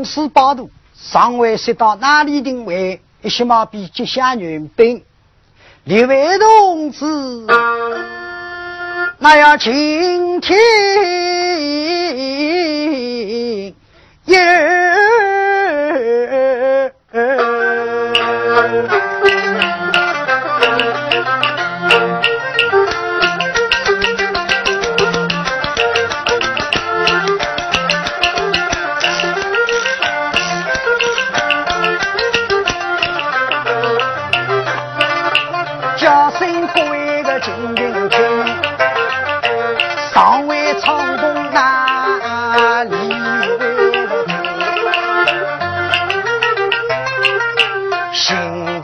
各位，上士八度，尚未识到哪里定位？一些马比接下援兵，列位同志，那要倾听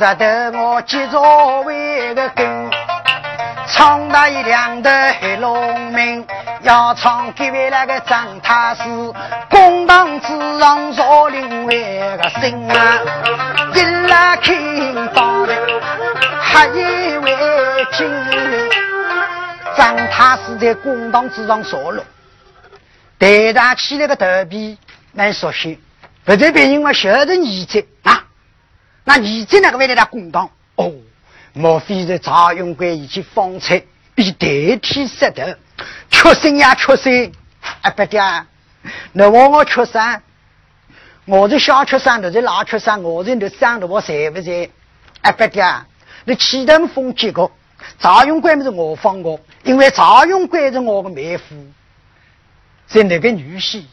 一得我接着为个根，唱那一两的黑龙门，要唱给位那个张太师，公堂之上坐另外个声啊，一拉开刀的还以为金，张太师在公堂之上坐了，抬上起来个头皮蛮熟悉，不在别人我晓得你在啊。那你在那个为了他公道？哦，莫非是赵永贵以及方才比代替石头？确实呀，确实。哎，不爹，那我我确实，我是小确实，都是老确实，我人都长得我在不在？哎，不爹，那启登封结果，赵永贵不是我放我，因为赵永贵是我的妹夫，是那个女婿，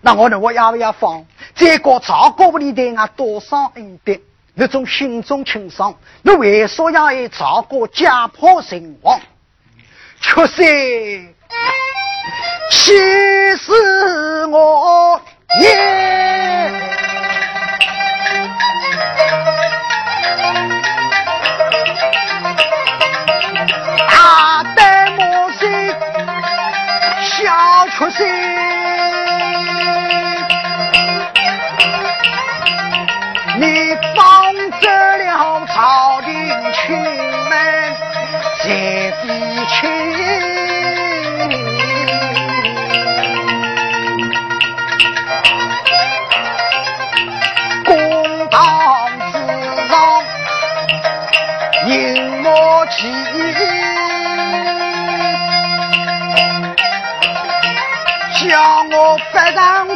那我呢，我要不要放？这个赵国不里对俺多少恩德？那种心中清爽，你为啥要以赵国家破人亡？确实，气死我也！大胆莫心，小出息。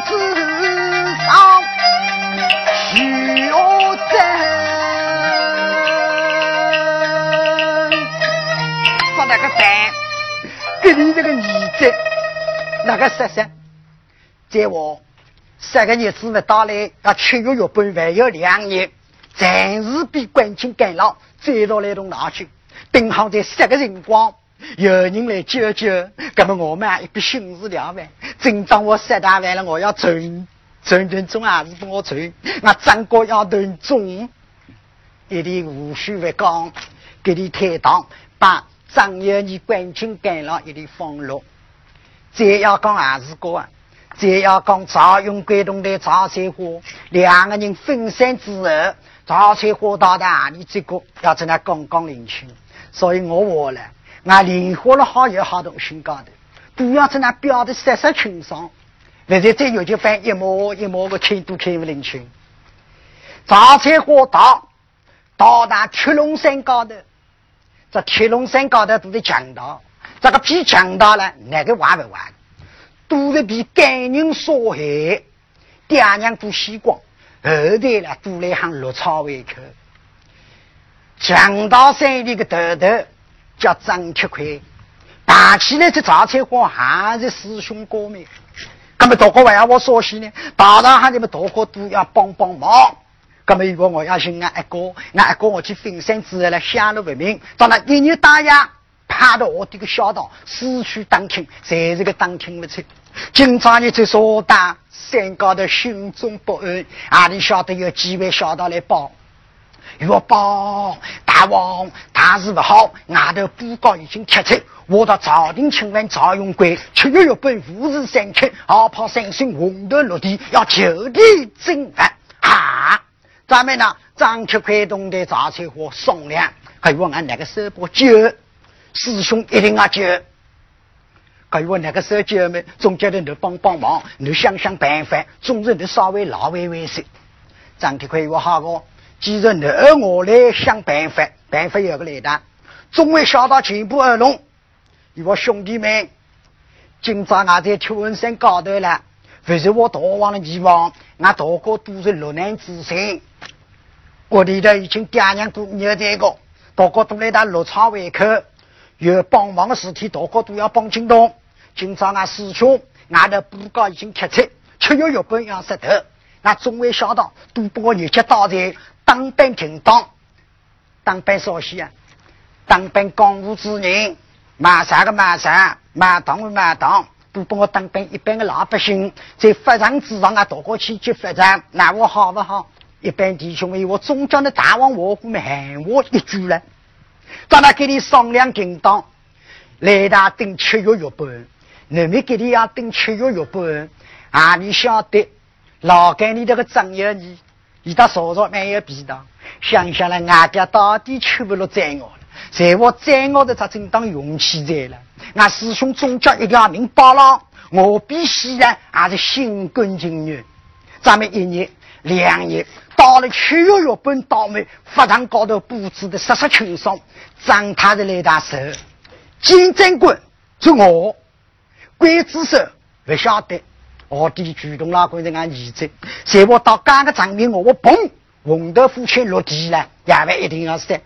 子上许我真，说那个蛋，给你这个儿子那个说说，在我三个日子没到来，要七月月半还有两年，暂时比关清干老再到来栋拿去，定好在三个辰光。有人来救救，那么我们啊一笔心事了完。正当我三大万了，我要存存存中还是不我存？我张国要存中，一定无需不讲，给你抬档，把张有你关清干了，一定放落。再要讲还是个啊，再要讲赵云关东的赵翠花，两个人分散之后，赵翠花到达哪里这个要在那刚刚领情，所以我话了。俺连活了好有好多心高头，不要在那表的色色清爽，或者再有就翻一毛一毛个钱都看不领情。杂菜花到到达铁龙山高头，这铁龙山高头都是强盗，这个比强盗了，哪个玩不玩？都是被奸人所害，爹娘都死光，后代了都来喊落草为寇。强盗山里的头头。叫张铁奎，打起来这杂菜花还是师兄哥们，那么大哥为我说些呢？大大喊你们大哥都要帮帮忙。那么如果我要寻俺阿哥，俺阿哥我去分山之后来下了为民，到那一年大牙，怕到我这个小道失去当听，才是个当听不成。今朝你这说大山高头心中不安，阿里晓得有几位小道来帮？月报大王大事不好，外头布告已经贴出，我到朝廷请问赵永贵，七月月本五日三刻，好。怕三星红头落地，要就地正法。哈，咱们呢，张铁快动的杂菜货送粮，还有俺那个手把救，师兄一定要救。还有我那个时候姐妹总觉得你帮帮忙，你想想办法，总是你稍微老为为些。张铁奎我好。个，既然你我来想办法，办法有个来的，总会想到全部而拢。我兄弟们，今朝俺在秋文山高头了，不是我逃亡的地方，俺大哥都是落难之身。我里头已经爹娘都有这个，大哥都来到落场胃口，有帮忙的事体，大哥都要帮进东。今朝俺师兄，俺的布告已经贴出，七月月本要石头，俺总会想到都把我日节到在当兵停当，当兵少些啊，当兵公务之人，马啥个马啥，马当个马当，都把我当兵一般的老百姓，在法场之上啊，大过去接法场，那我好不好？一般弟兄们，我总叫那大王我姑们喊我一句了，到那给你商量停当，来大等七月月半。你们给你要等七月月半，啊，你晓得，老干你这个张友你，你到少少没有皮的，想想了，俺家到底吃不落宰我了，在我宰我的他正当勇气在了，俺师兄总叫一条命保了，我必须然还是心甘情愿。咱们一年两年到了七月月半倒霉，法场高头布置的色色清爽，张他的那大手，金针棍是我。鬼子手不晓得，我弟举动那个人俺儿子，在我到干个场面我我砰，红豆父亲落地了，也不一定要死。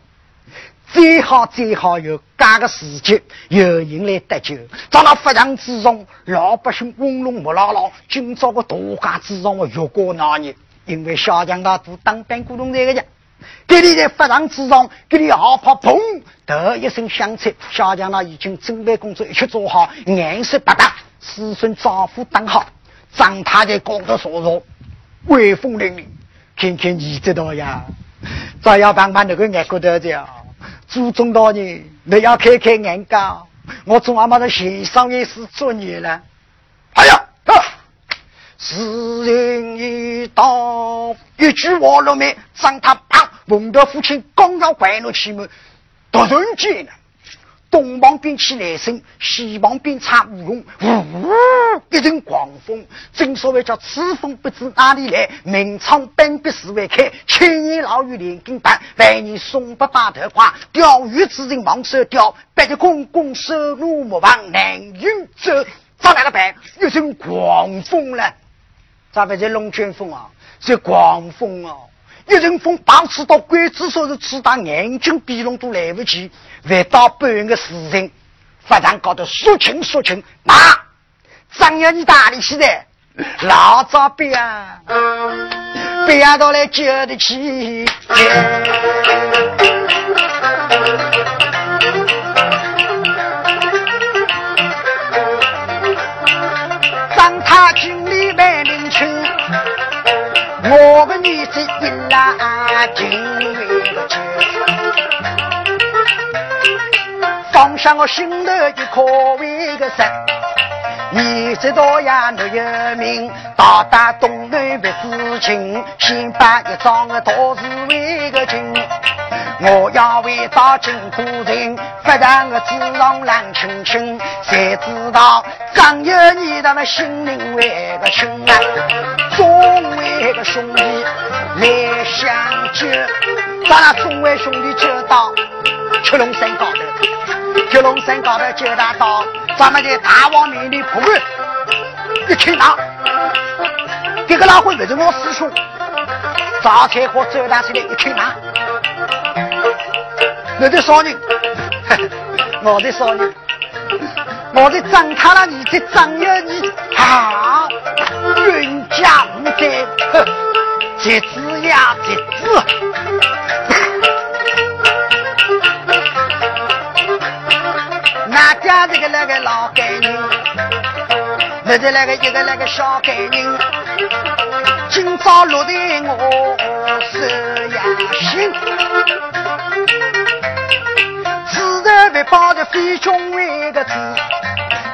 最好最好有干个时节，有人来搭救。在那发场之中，老百姓嗡隆木拉拉，今朝个大家之中我越过那年，因为小强他都当兵鼓动这个家。给你在发场之中，给你好跑砰的一声响彻，小强他已经准备工作一切做好，颜色不大，子孙丈夫当好，张太在高头说说，威风凛凛，看看你这道呀？再要帮帮那个眼骨头的，祖宗大人，你要开开眼界，我总阿妈的先生也是作孽了。哎呀！时人一到，一句话落没，张他啪，闻到父亲刚刚回了气门，突然间呢，东旁边起雷声，西旁边插乌龙，呜，一阵狂风。正所谓叫此风不知哪里来，明窗半壁四围开，千年老雨连根拔，万年松柏把头挂。钓鱼之人忙手钓，白的公公手路莫忘难运走。咋来了办？一阵狂风了。咱不是龙卷风啊，是狂风啊！一阵风把刺到鬼子手，是刺到眼睛鼻窿都来不及，还到半个时辰，发场搞得说清说清，妈张爷你哪里去的？老早别啊，别到来救得起。我的女子一拉紧围个紧，放下我心头的可畏个神。你知道呀，我有名，到达东南别知情，先把一桩的大事为个紧。我要为到金都城，发上个纸上冷清清，才知道张有你他们心灵为个亲啊，众位个兄弟来相救，咱那众位兄弟就到七龙山高头，七龙山高头就大到，咱们的大王面里破案，一听到这个老会不是我师兄，早才和周大起来一听到。我的少年，我的少年，我的张他了，你的张有你。好，冤家无罪，节子呀节子，哪 家这个那个老干人，那的那个一个那个小干人，今朝落在我手呀心。为报的飞兄为个字，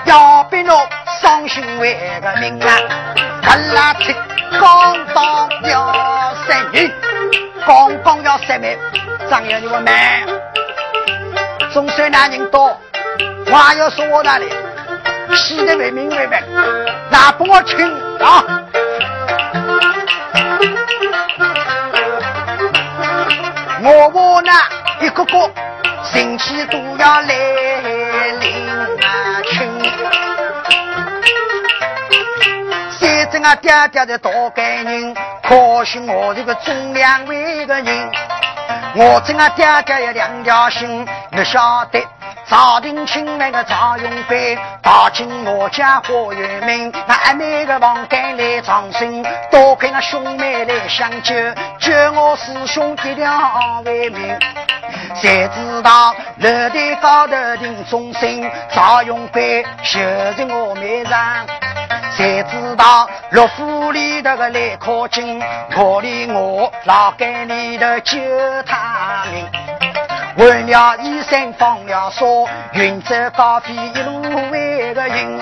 要比侬伤心为个命啊！他拉起刚刚要三命，刚刚要三命，张爷你我慢，总算那人多，话要说我那里，气得为明为白，那帮我请啊！我我呢一个个神气都要来领啊亲，现在我爹爹的大感人，可惜我这个中两位的人，我这个爹爹有两条心，你晓得。朝廷请来个赵永飞，打进我家花园门，那阿妹个房间来长生，多亏那兄妹来相救，救我师兄一条为命。谁知道楼台高头定终身，赵永飞就是我面上。谁知道陆府里头个来靠近，可怜我老街里头救他命。为了一生放了手，云走高飞一路为个赢。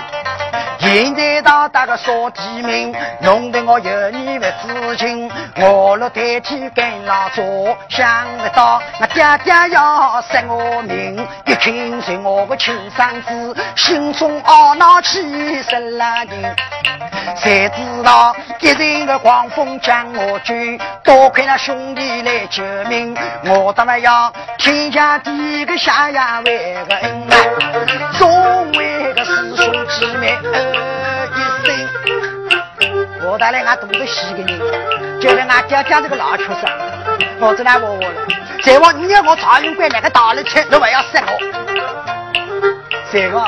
现在到达个少地名，弄得我有你不知情。我若代替跟老做，想不到那爹爹要杀我命，一听是我的亲生子，心中懊恼气死了人。谁知道一人的狂风将我卷，多亏那兄弟来救命，我怎么要天下第一个下呀为个恩啊，作为个师兄姊妹一生。我当然俺懂得西个人，就是俺爹爹这个老畜生，我只能问我了。再往你要我赵云贵那个大力车，你还要杀我？谁个？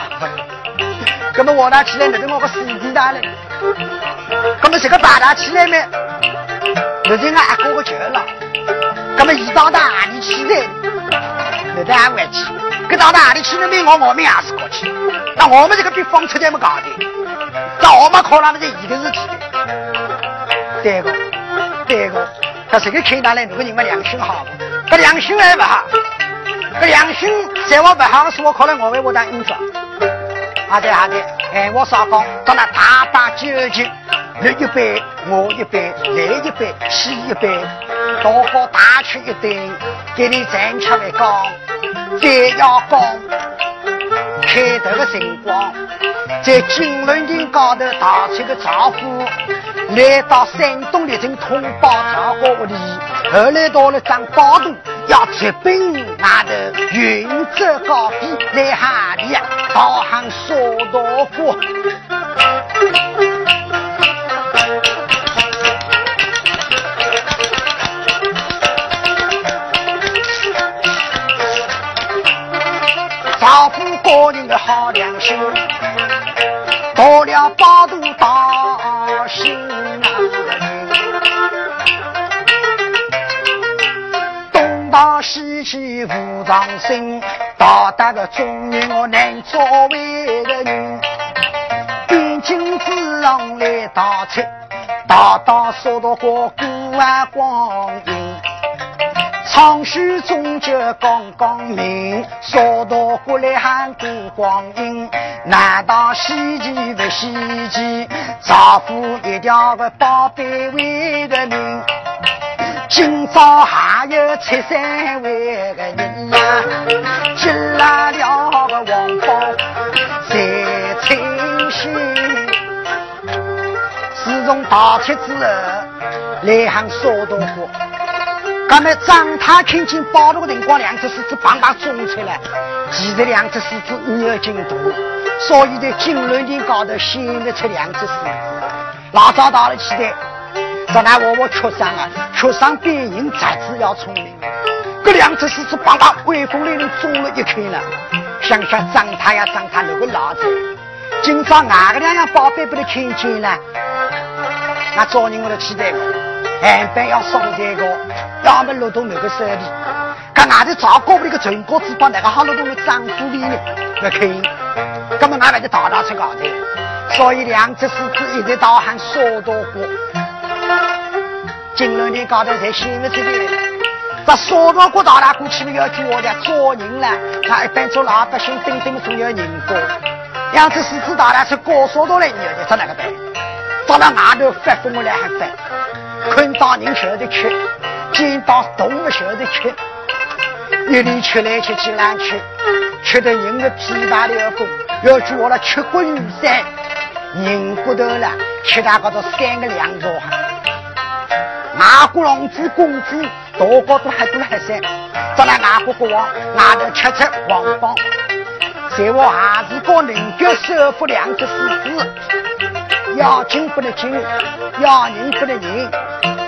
那么我拿起来，那是我个师弟大嘞。那么这个把他起来没？那是俺阿哥个舅了。那么一到哪里去的？那在俺外去。可到哪里去的没？我我们也是过去。那我们这个比方出这么搞的，那我们可能是一个事体的。对个，对个。他这个看到来，如果你们良心好，这良心还不好。这良心在我不好的时候，可能我为我当英雄。好的好的，哎，我少讲，到那大把酒局，你一杯，我一杯，来一杯，洗一杯，大伙大吃一顿，给你站起来讲，再要讲，开头的辰光，在金轮亭高头打起个招呼，来到山东历城通报赵国屋里，后来到了张宝都。要直奔那头云走高飞在海里，导航沙道过。丈夫个人的好良心，到了八度大心。西去无长生，到达个中年我难作为个人。边境之上来打车，大大说到过古啊光阴。长须终究刚刚明，说到过来喊过光阴。难道稀奇不稀奇？丈夫一条个宝贝为个命。今朝还有七三位个人呀，进来了个王宝在清心。自从大铁之后，来行少多过。那么张太看见宝路的辰光，两只狮子棒棒冲出来，其实两只狮子有劲多，所以在金銮殿高头显得出两只狮子。老早到了起来。咱那我我缺伤啊，缺伤比人才子要聪明。这两只狮子棒棒威风凛凛，中了一看了。想想张太呀，张太那个老子，今朝哪个两样宝贝被他看见了？那找人我都期待过，岸边要上这个，要么落到那个手里。看俺的赵国的个陈国之宝，那个好落到我丈夫里呢？不看，根本俺们就大大出高头。所以两只狮子一直到喊说多过。金龙的高头才显不出来。这沙道过道了，过去要叫我的做人了。他一般做老百姓，顶顶总要人过。两只狮子到了，是过沙道来，你要在哪个办？到了外头发疯来还发，看到人晓得吃，见到动物晓得吃，一里吃来吃去难吃。吃的人的皮大的风，要去我那吃过雨伞，人骨头了，吃大个这三个两座哈。外国龙子公子，大高都还都还山，咱那外国国王外头吃吃王邦，在我还是个能够收服两只狮子，要金不能金，要人不能人，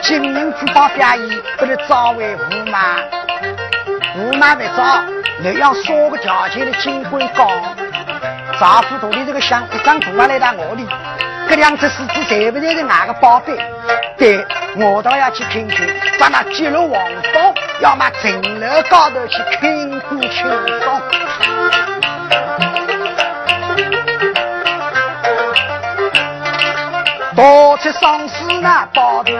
金银珠宝表演不能招为驸马，驸马不招，你要说个条件的金官高，丈夫肚里这个香一张图来到我里。这两只狮子在不在是哪个宝贝？对，我倒要去听听，咱那揭露王宝，要么城楼高头去听歌轻松。多出丧尸那宝头，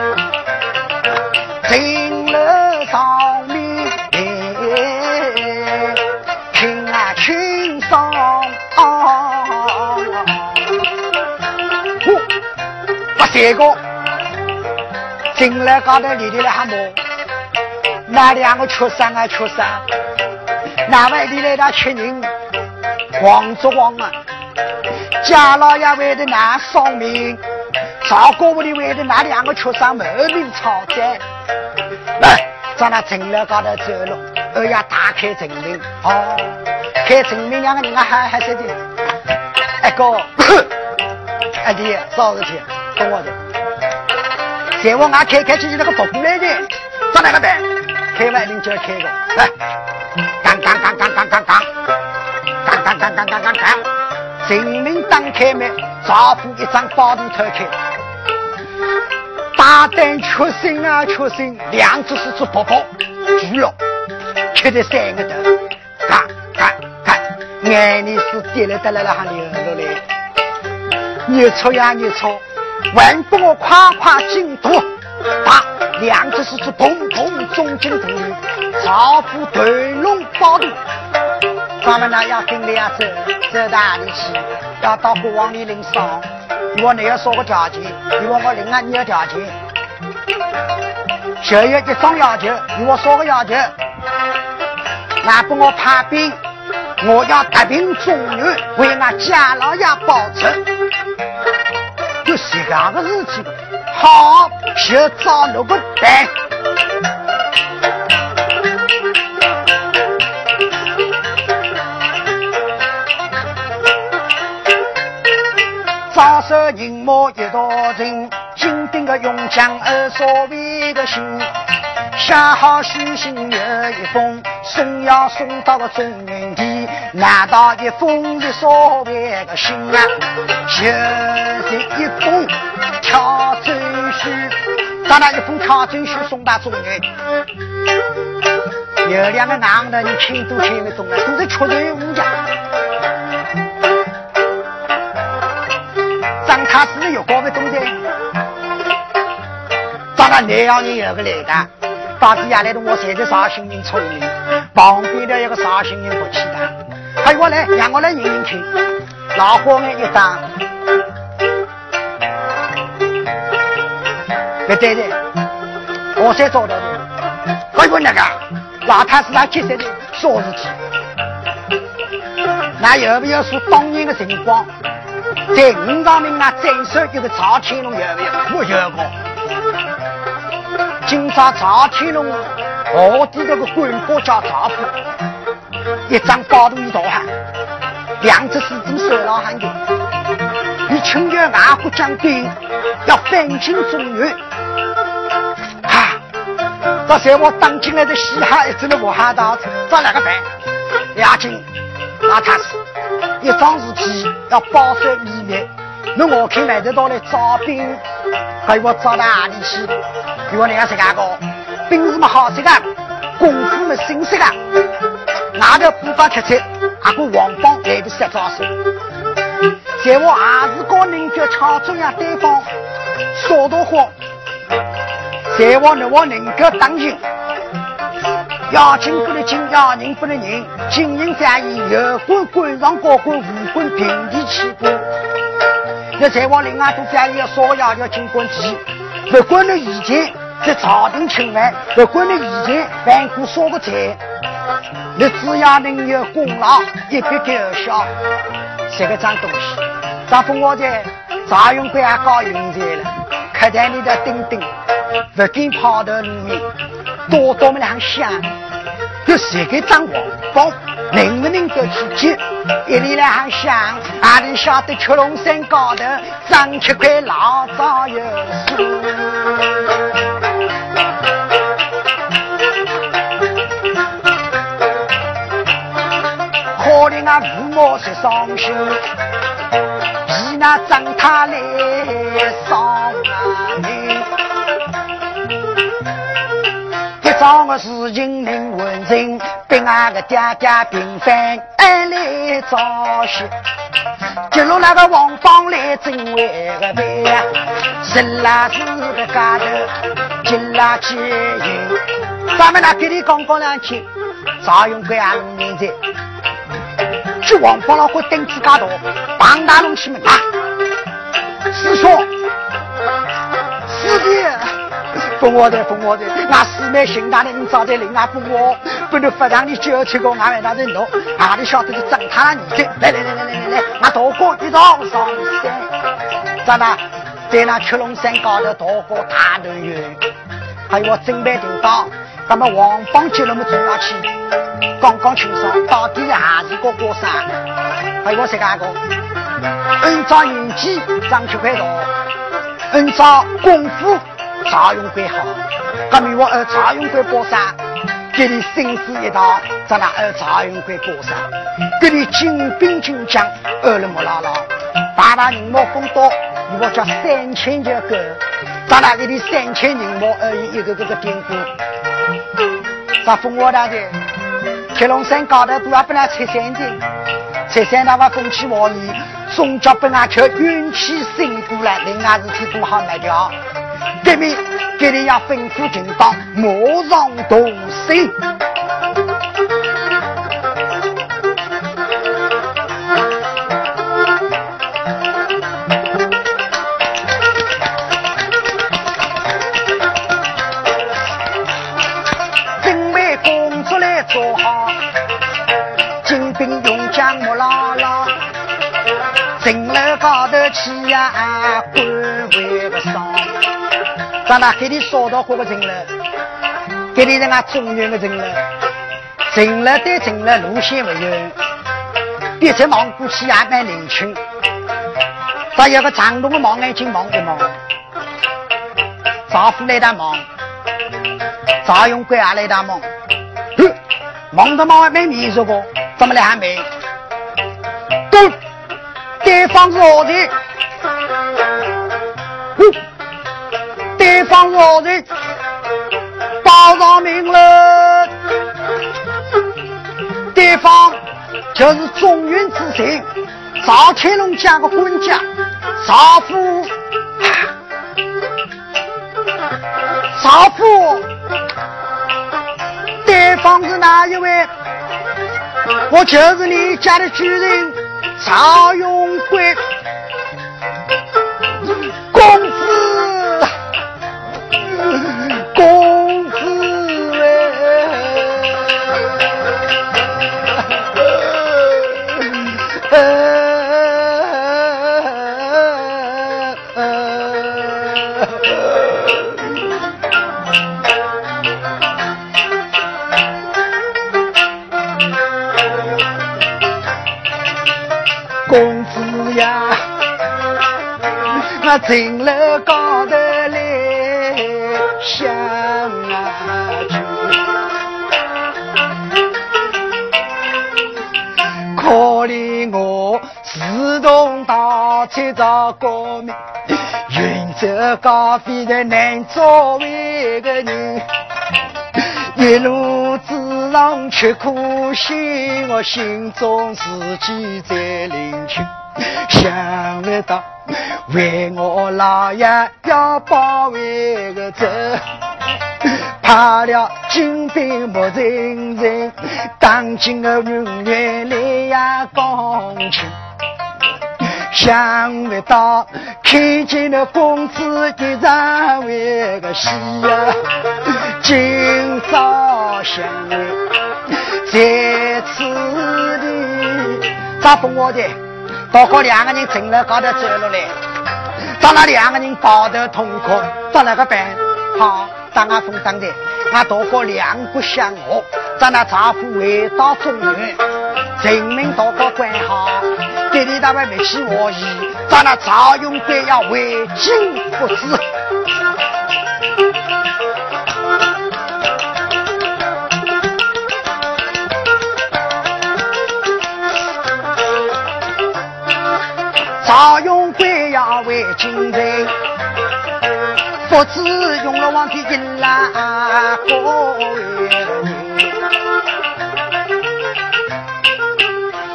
城楼上面听啊轻松。这个进来高头里头来喊么？那两个缺三啊缺三，那外地来的吃人，黄竹王啊，家老爷为的那丧命，赵国屋里为的那两个缺三满面吵灾。来，在那城楼高头走路，二爷打开城门，哦，开城门两个人啊还还是的，哎哥，哎弟啥事情？跟我的，再往俺开开起起那个不过来的，咋那个办？开完领就要开个，来，刚刚刚刚刚刚刚，刚刚刚刚刚刚刚，证明当开门，丈夫一张包头推开，大胆确信啊确信，两只是做婆婆，猪肉，吃在三个头，看看看，眼里是滴了得了了还流落来，你错呀你错。还不我夸夸进度，把两只狮子砰砰中进土，丈夫团龙包肚。咱们呢要跟着要走，走到哪里去？要到国王里领赏。我你要说个条件，你问我另外，你要条件。就有一种要求，你我说个要求，那不我派兵，我要特兵中原，为俺家老爷报仇。有这样的事情，好，就找那个办。招手人马一道人，金顶的勇将二所谓的心。写好书信有一封，送要送到了中原地。难道一封是所谓的信啊？就是一封挑州书，咱那一封挑州书送到中原。有两个男的，你听都听不懂了，都是缺德无家。搞不懂的，咱那南阳人有个来的。大子下来的，我现在绍兴人聪明，旁边的一个绍兴人不气的，还我来，让我来认认看，老火眼一张，对对对，我才找到的，还有那个老太师他接下的说事情，那有没有说当年的情况，在五常门啊镇守一个朝天龙有没有？我有过。今朝赵天龙卧底那个官哥叫赵普，一张包头一大汉，两只狮子手老汉的，你请求外国将军要翻进中原，哈！这在我当进来的西汉一直的武汉道，找哪个办？亚军老太师，一桩事体要保守秘密，那我看买得到来招兵，还我招到哪里去？给我两十个个，兵士们好些个，功夫们新些个，拿着步伐出彩，阿个王邦来的十招手，在我还是个人脚敲中央对方，说的话，在我呢我能够当心，要金不能金，要人不能人，金银战役有关官上高官，无关平地起步。那再往另外都战役要说要要金官旗。不管你以前在朝廷请饭，不管你以前办过啥个财，你只要能有功劳，一笔勾销。这个脏东西。咱父我在赵永贵还搞运财了，客栈里的钉钉，不跟跑到里面，多多么两想，有谁给张王帮？能不能够去接？一里两想，阿里晓得七龙山高头长七块老早有数，可怜啊父母是伤心，比那长他来伤人。事情能完成。被俺个爹爹平反，俺来找些，记录那个王芳来真为个对呀，是拉是个家头，进拉接应。咱们那给你讲讲两句，赵永贵啊，农民在，这王芳老会胆子大，帮大龙去门啊，师兄，师弟。封我的，封我的，俺师妹姓大的，你早点领俺封我，不能发让你九七个俺们那人弄，俺里晓得是整他女的，来来来来来来来，俺大哥一道上山，咋的？在那七龙山高头大过大团圆，还有我准备听到，那么王芳接那么重要去，刚刚清爽，到底是还是个过山，还有我谁干个？按照年纪长七块多，按照功夫。赵永贵好，革命我二赵永贵过山，给你生死一道，咱那二赵永贵过山，给你精兵精将，二了莫拉拉，大大人马风多，我叫三千就够，咱那给你三千人马而已，一个个个典故，咱封我大的，铁龙山高头都要不能拆山的，拆山那个风起王意，总叫本俺去运气生过来，另外事体都好来掉。革命，给你要吩咐警方，莫让动心。准备工作来做好，精兵用将莫拉拉，城楼高头起呀，官位不上。咱那给你烧到过个城了，给你人家中原的城了，城了对城了路线不远，别再忙过去也蛮年轻。咱有个长龙的忙眼睛忙一忙，丈夫来打忙，赵永贵也来打忙，忙的忙还没迷熟过，怎么来还没？都对方是何人？对方老人报上名了，对方就是中原之神赵天龙家的管家少夫，少夫，对方是哪一位？我就是你家的主人赵永贵。城楼高头来相聚，可怜我自动到处找革命，远走高飞的难作为个人，一路之上吃苦辛，我心中自己在领情，想为我老爷要保卫个走，怕了金兵不认人，当今的人员来呀讲情，想不到看见了公子一场为个戏呀，今朝相会，在此地，咋不我的？到过两个人正了高头走了来，咱那两个人抱头痛哭，咋那个办？好，当俺风当的，俺多过两个相和，咱那丈夫回到中原，人民多过关好，给你大外没起我意，咱那赵永贵要为金不知。赵永贵要为金人，不知用了王的银兰过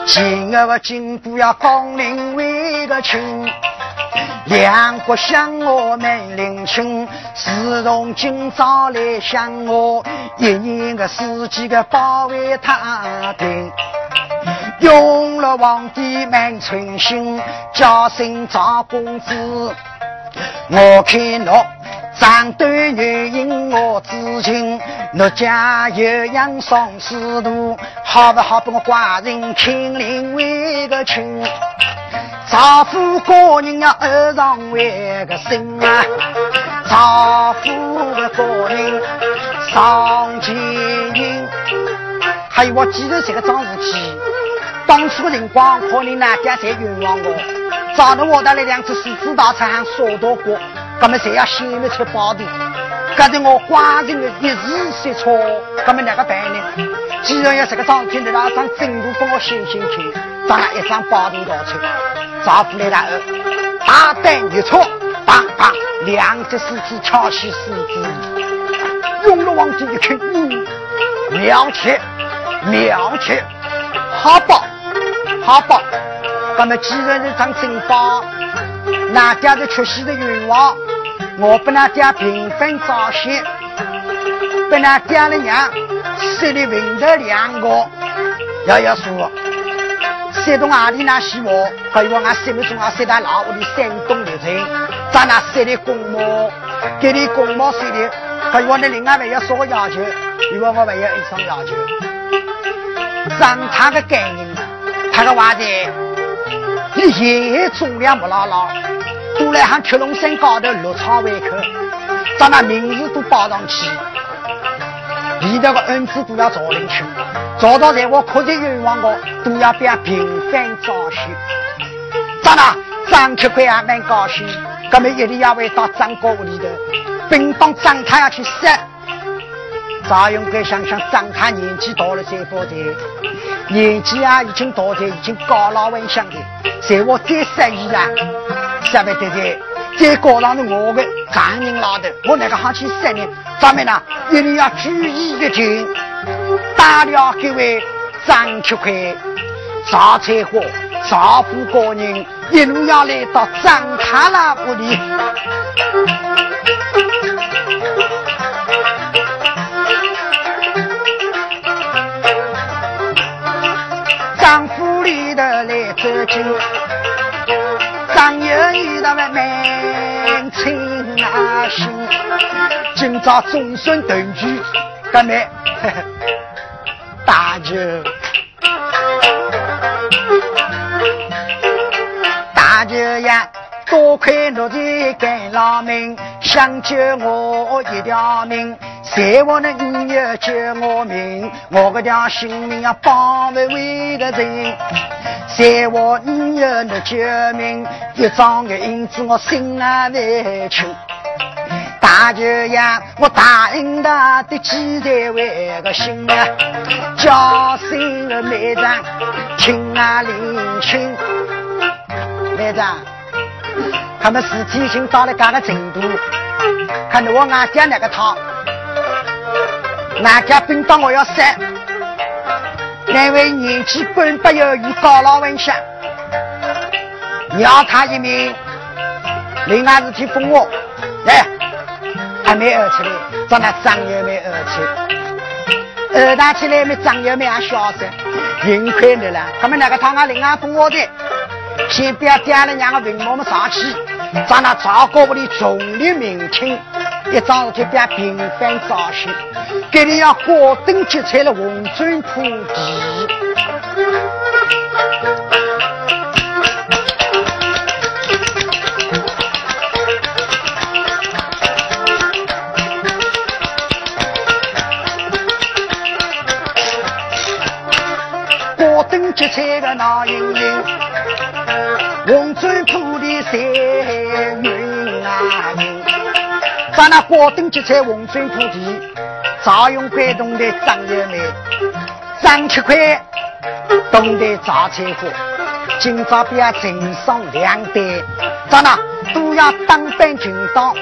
今儿个金不要光临为个亲，两国相我没领情，自从今朝来相我，一年个四季个保卫太平。用了皇帝满春心，叫声赵公子。我看侬长短原因我知情，奴家有养双仕途，好不好？把我寡人亲临为个亲。丈夫个人要二上为个身啊，丈夫的个人上前迎，还有我记得这个张无忌。当初的辰光，可能哪家才冤枉我？找到我的那两只狮子大餐说到过，他们谁要先面出包的？可是我寡人的一时失错，他们哪个办呢？既然要这个张天的那张真度帮我信心去，咱一张包的到出，丈夫来了，大胆一错，当当，两只狮子敲起狮子，用了王帝一看，嗯，妙切，妙切，好棒！好吧，咱们既然是张珍宝，那家的出席的愿望，我不那家平分早些，不那家的娘设立文德两个，要要说，山东阿里那希望，还有俺山东中啊，山大老屋的山东的人，咱那设立公墓，给你公墓设立，还有那另外还要说个要求，因为我还要一双要求，让他的概念。他个娃子，你爷重量不牢牢，都来喊曲龙山高头落草为寇，咱那名字都报上去，里头个恩赐都要做进去，做到在我科技愿望个都要变平凡早许。咱那张铁奎也蛮高兴，那么一定要回到张国屋里头，并帮张太要去杀。赵永贵想想张太年纪大了，再不得。年纪啊，已经大的，已经高老稳相的，在我再失意啊，晓不得的，再高上的我的丈人老头，我那个好去杀人，咱们呢一定要注意一点，打了各位张七块、赵彩花、赵富高人，一路要来到张太那屋里。当夫里头来走酒，当有遇到个门亲阿兄，今朝总算同居。干日大舅，大舅爷多亏奴才给老命，想救我一条命。在我那女儿救我命，我个条性命要保不为的人。在我女儿那救命，一张个银子我心啊难清。大舅呀，我答应他的几代为个心啊，叫声个妹子听啊领情。妹子，他们事情已经到了这个程度，看到我俺家那个套。哪家兵当我要杀？那位年纪本不有余高老文相，饶他一命，另外是去封我。来，还没二出来，咱那张又没二出，二大起来没张又没俺小子，幸亏你了。他们那个他俺另外封我的，先不要点了，两个文毛们上去，咱那赵国屋里重力明清。一早就变频繁早些，给你要花灯结彩了红砖铺地。火灯结彩个闹盈盈，红砖铺地。咱那火灯结彩红砖铺地，赵永贵懂得张月梅，张七块懂得赵彩花，今朝不要镇上两对，咱那都要当班群当，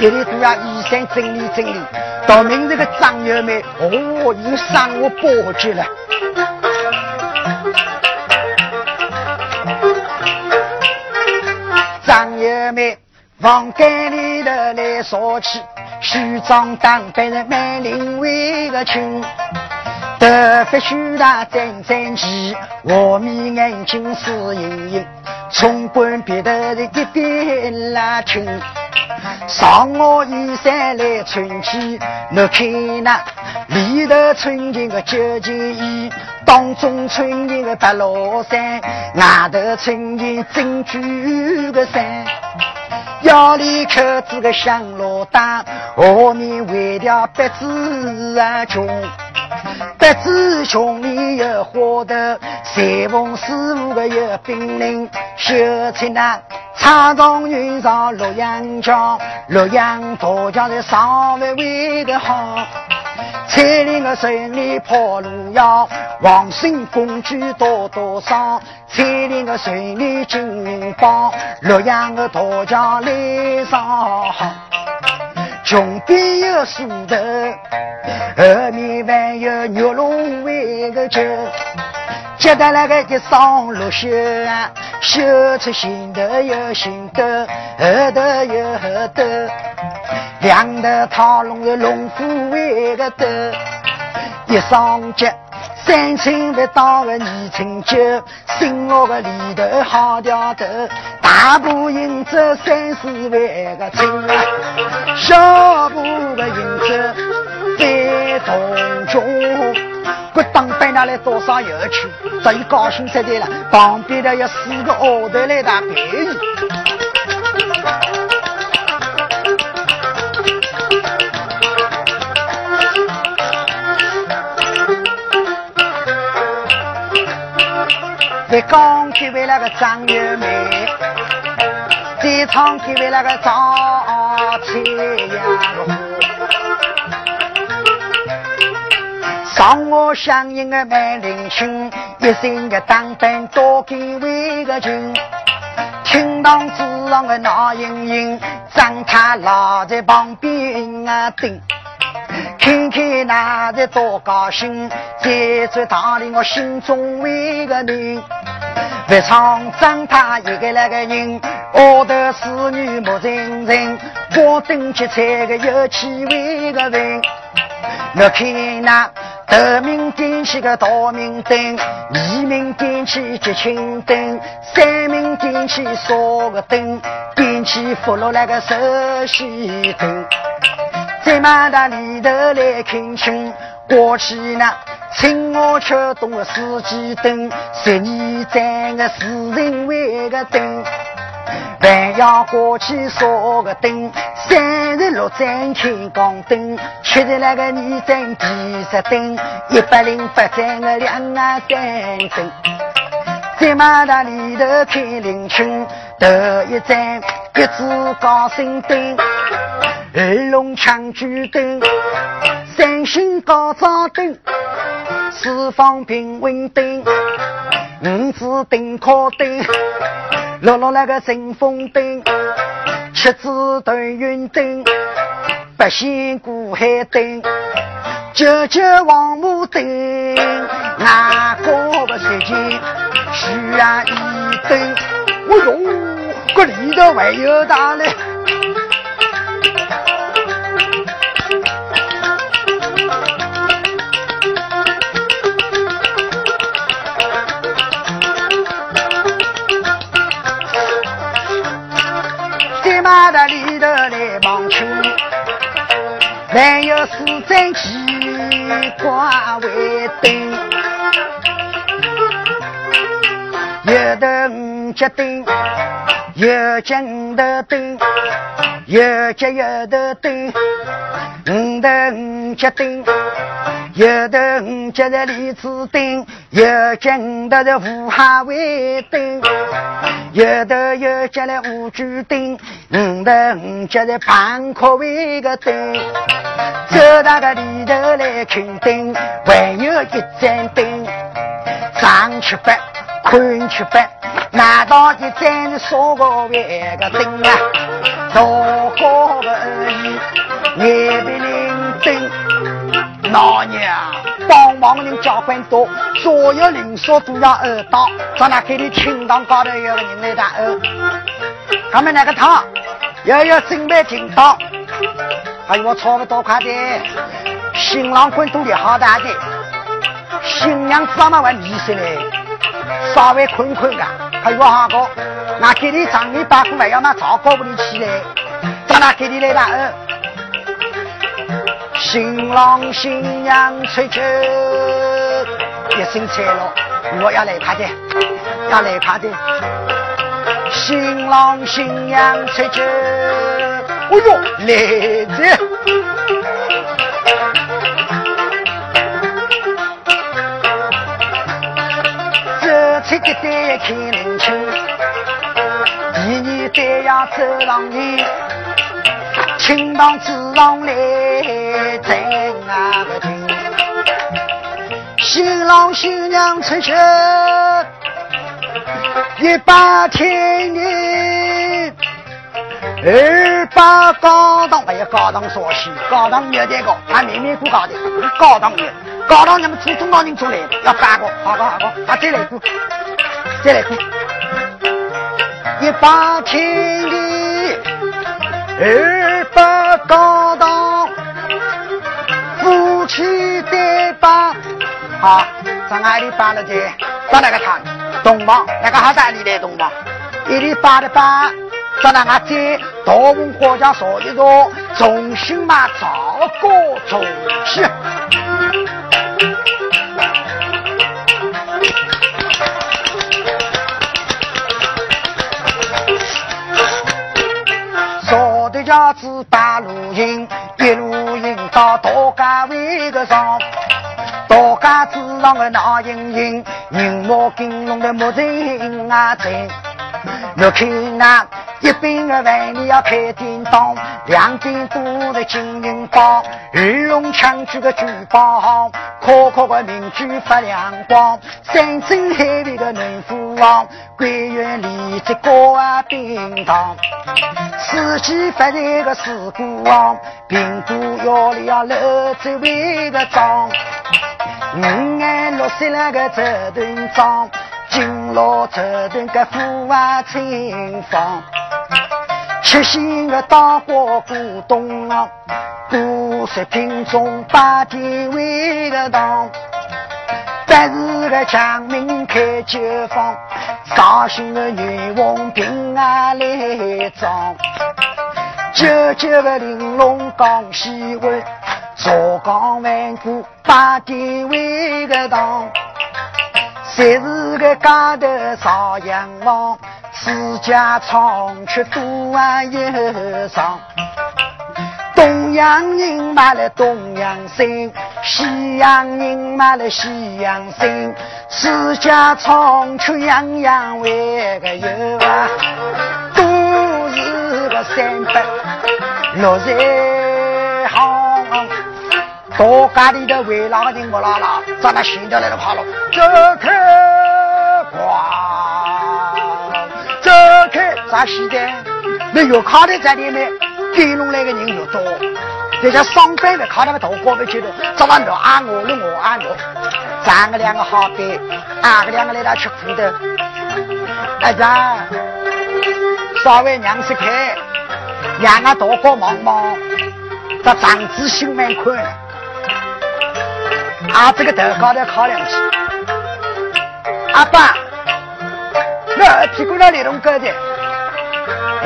一里都要衣衫整理整理。到明日个张月梅，哦，已经上我报去了。张月梅。房间里头来说起，梳妆打扮的蛮灵位个亲，头发梳大整整齐，画面眼睛水盈盈，冲冠别头的一点拉青，上我衣衫来穿起，你看那里头穿件个九件衣，当中穿件个白罗衫，外头穿件珍珠个衫。腰里扣子个香罗带，后面围条白子啊裙，白子裙里有花头，裁缝师傅个有冰凌，绣出那彩妆云上洛阳桥，洛阳大桥在上面围个好。彩铃个手里跑路呀，王孙公主多多伤？彩铃个手里金银宝，洛阳的大桥来上，穷边有树头，后面还有玉龙围个酒。接得那个一双绿袖啊，绣出心头有心头，后头有后头，两头套龙的龙虎围个头，一双脚三寸不到个二寸九，心窝个里头好调头，大步迎着三四万个村啊，小步个行走在同中。我当班拿来多少有趣，这一高兴才对了。旁边的有四个奥头来打陪衣，在刚给为那个张月梅，在唱给为那个赵七呀。上我相应的蛮年轻，一身的打扮多给为个群。厅堂之上的闹盈盈，张太老在旁边啊等，看看那在多高兴，在这堂里我心中为个人。不唱张太一个那个人，我的侍女莫认人，光灯结彩个有气味个人，我看那。头明点起个大明灯，二明点起吉庆灯，三明点起烧个灯，点起福禄那个寿喜灯。在马达里头来看清，过去那青我吃东的四季灯，十二盏个四人围个灯。还要过去烧个灯，三十六盏天光灯，七十那个二盏地石灯，一百零八盏个两啊三灯。在马达里头开灵庆，头一盏一支高升灯，二龙抢举灯，三星高照灯，四方平稳灯，五子灯靠灯。六六那个顺风灯，七子团圆灯，八仙过海灯，九九王母灯，哪个个时间需要一灯？哎呦，这里头还有大嘞！马的里头来忙去，还有四盏奇挂为灯，有的五脚灯，有金的灯，有脚有的灯，五的五脚灯，有的五脚的李子灯，有金的的五哈为灯，有的有脚的五柱灯，五的五脚的半颗为个灯。走到个里头来看灯，还有一盏灯，上去白，看去白，难道一盏烧个万个灯啊？多高个而已，眼鼻灵灯，老娘帮忙人交关多，所有零售都要二到，咱那给你厅堂高头有个人来打二，他们那个汤又要准备厅堂。哎呦，我差不多快点，新郎官都的好大的，新娘子嘛玩意思呢，稍微困困的。哎呦，好哥，那给你长你把股还要嘛糟糕不离起来，咱那给你来吧。新郎新娘吹酒，一声吹了，我要来拍的，要来拍的。新郎新娘吹酒。哎呦，来子，这次的得看人清，第二得要走上去，清堂之上来在那个听，新郎新娘出去一把天女。二八高档，还有高档说戏，高档有点高，俺明明不高的，高档的，高档你们初中老人出来要八个，好个好个，啊再来一个，再来一个，一把天地，二八高好，在哪里办了的？到那个厂，东方，那个好在里的东方，一里八的八。咱那俺在大文国家说一个重新嘛造个重戏，说的家子大路营，一路营到大街尾个上，街子上个闹盈盈，人马金龙的木人啊在，我看那。一边的饭里要开叮当，两边都是金银宝，二龙枪举个珠宝，可可的明珠发亮光，山珍海味的能富王，桂园里这高啊冰糖，四季发财个四姑王，苹果要里要楼周围个装，五颜六色那个绸缎装。金罗绸缎个富啊清芳，七星个大花古董啊，古色品种八天为个当，白日个强民开酒坊，绍兴个女王平安来装，九九个玲珑讲戏文，坐岗万古八天为个当。谁是个家头朝阳王？自家唱曲多啊忧伤。东阳人买了东阳声，西洋人买了西洋声。自家唱曲样样为个有啊，都是个三百六十。大家里头围那个人，我拉拉，咱那心跳来了跑了，走开，哇，走开，咋西的？那有卡的在里面，跟拢来个人又多，这些上班的靠那个头过不去的，早晚都按我了我按我，三个两个好的，二个两个来那吃苦的，哎呀，稍微娘些开，两个多过忙忙，这长子心蛮宽。啊，这个头高头靠两起。阿爸，那屁股那里动高的，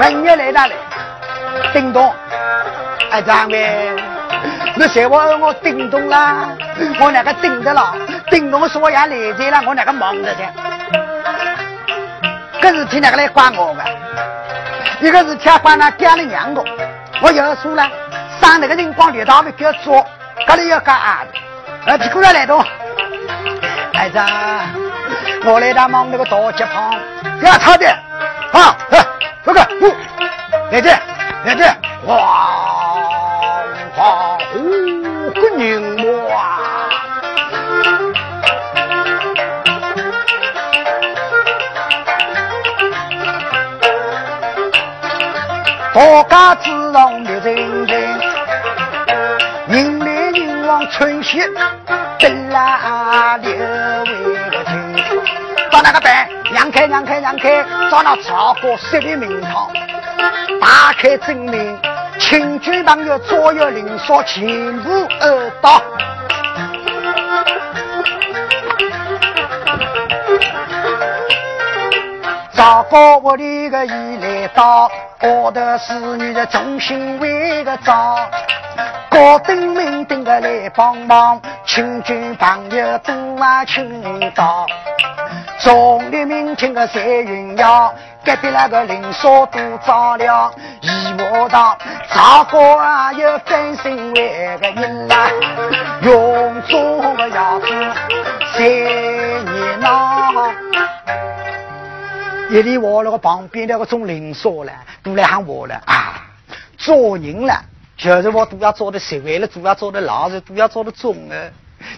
文月来哪里？叮咚，哎，张伟，那谁我我叮咚啦，我那个叮的了，叮咚说也来着了，我那个忙着的。可是听那个来管我的，一个是听管那爹的娘的，我要说了，上那个人光绿大没给我做，这里要干啥的？呃，屁股上来动，孩子，我来他忙那个大街旁，要他的啊，这个，来这，来这，哇！花虎个人魔啊！大家自往春熙得啦六位个亲。到那个办？让开让开让开！找那曹国设立名堂，打开证明。请军朋友左右邻舍全部而到，赵高屋里个一来到，我的侍女在中心为个招，高登明登个来帮忙，请军朋友都啊请到，众里民听个谁云呀？隔壁那个邻舍都着了，一窝道赵哥啊有分身为个人呐，用中个牙子三年呐。一里我那个旁边那个种邻舍了，都来喊我了啊！做人了，就是我都要做的实惠了，都要做的老实，都要做的忠啊。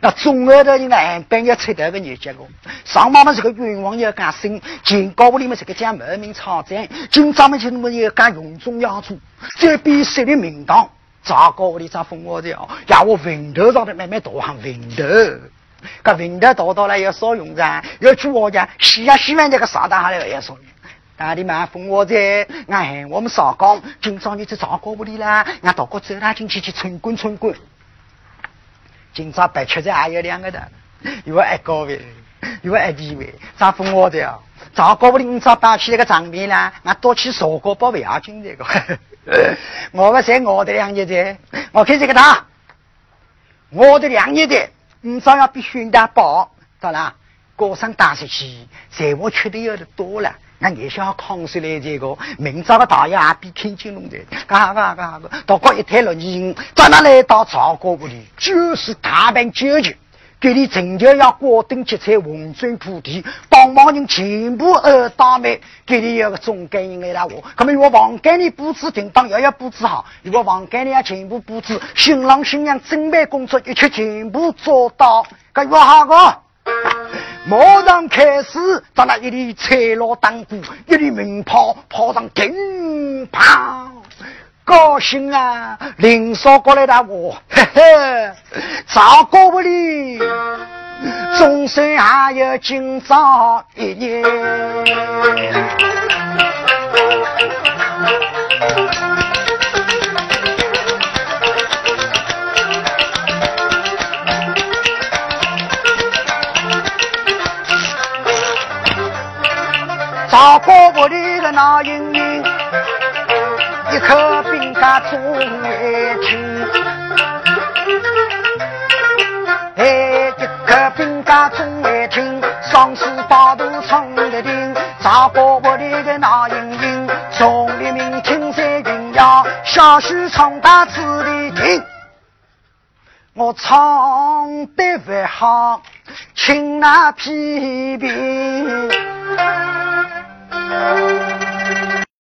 那中二的人呢，半夜出头个日结果，上妈妈是个冤枉要干生，前高屋里面是个讲门明草战，今咱们就那么要干用中要主，这比谁的名堂？咋高屋里咋封我的哦？呀，我坟头上的慢慢倒上坟头，搿坟头倒到了要烧用噻，要去我家洗呀洗完这个啥大下来要烧用。大弟们封我在，俺我们上岗，今朝你在咋高屋里啦？俺到过走啦进去去春滚春滚。今朝白吃的还有两个的，一个爱高位，一个爱低位，咋分我的啊？咋高不今朝摆起那个场面啦？俺多去烧锅包不要紧这个，我不在我的两日的，我看这个他，我的两日的，今朝要比兄弟包，当然，过上大时期，财务缺的有的多了。那也想要康熙来这个，明朝的大爷还比天津龙的，嘎嘎嘎嘎到过一台六年，咱那来到赵国屋里，就是大办酒局，给你成就要挂灯结彩，红砖铺地，帮忙人全部二大妹，给你有个中间人来我。那么如果房间里布置停当，要要布置好；如果房间里要全部布置，新郎新娘准备工作一切全部做到，该有好个。马上开始，咱那一粒彩锣当鼓，一粒鸣炮炮上叮乓，高兴啊！领梢过来的我，嘿嘿，赵国不离，终身还有今朝一年。大锅屋里的那英英，一口饼干中爱听，哎，一口饼干中爱听，双翅把头唱得听。大锅屋里的那英英，众里民听在云呀，小许唱大子的听，我唱得不好，请那批评。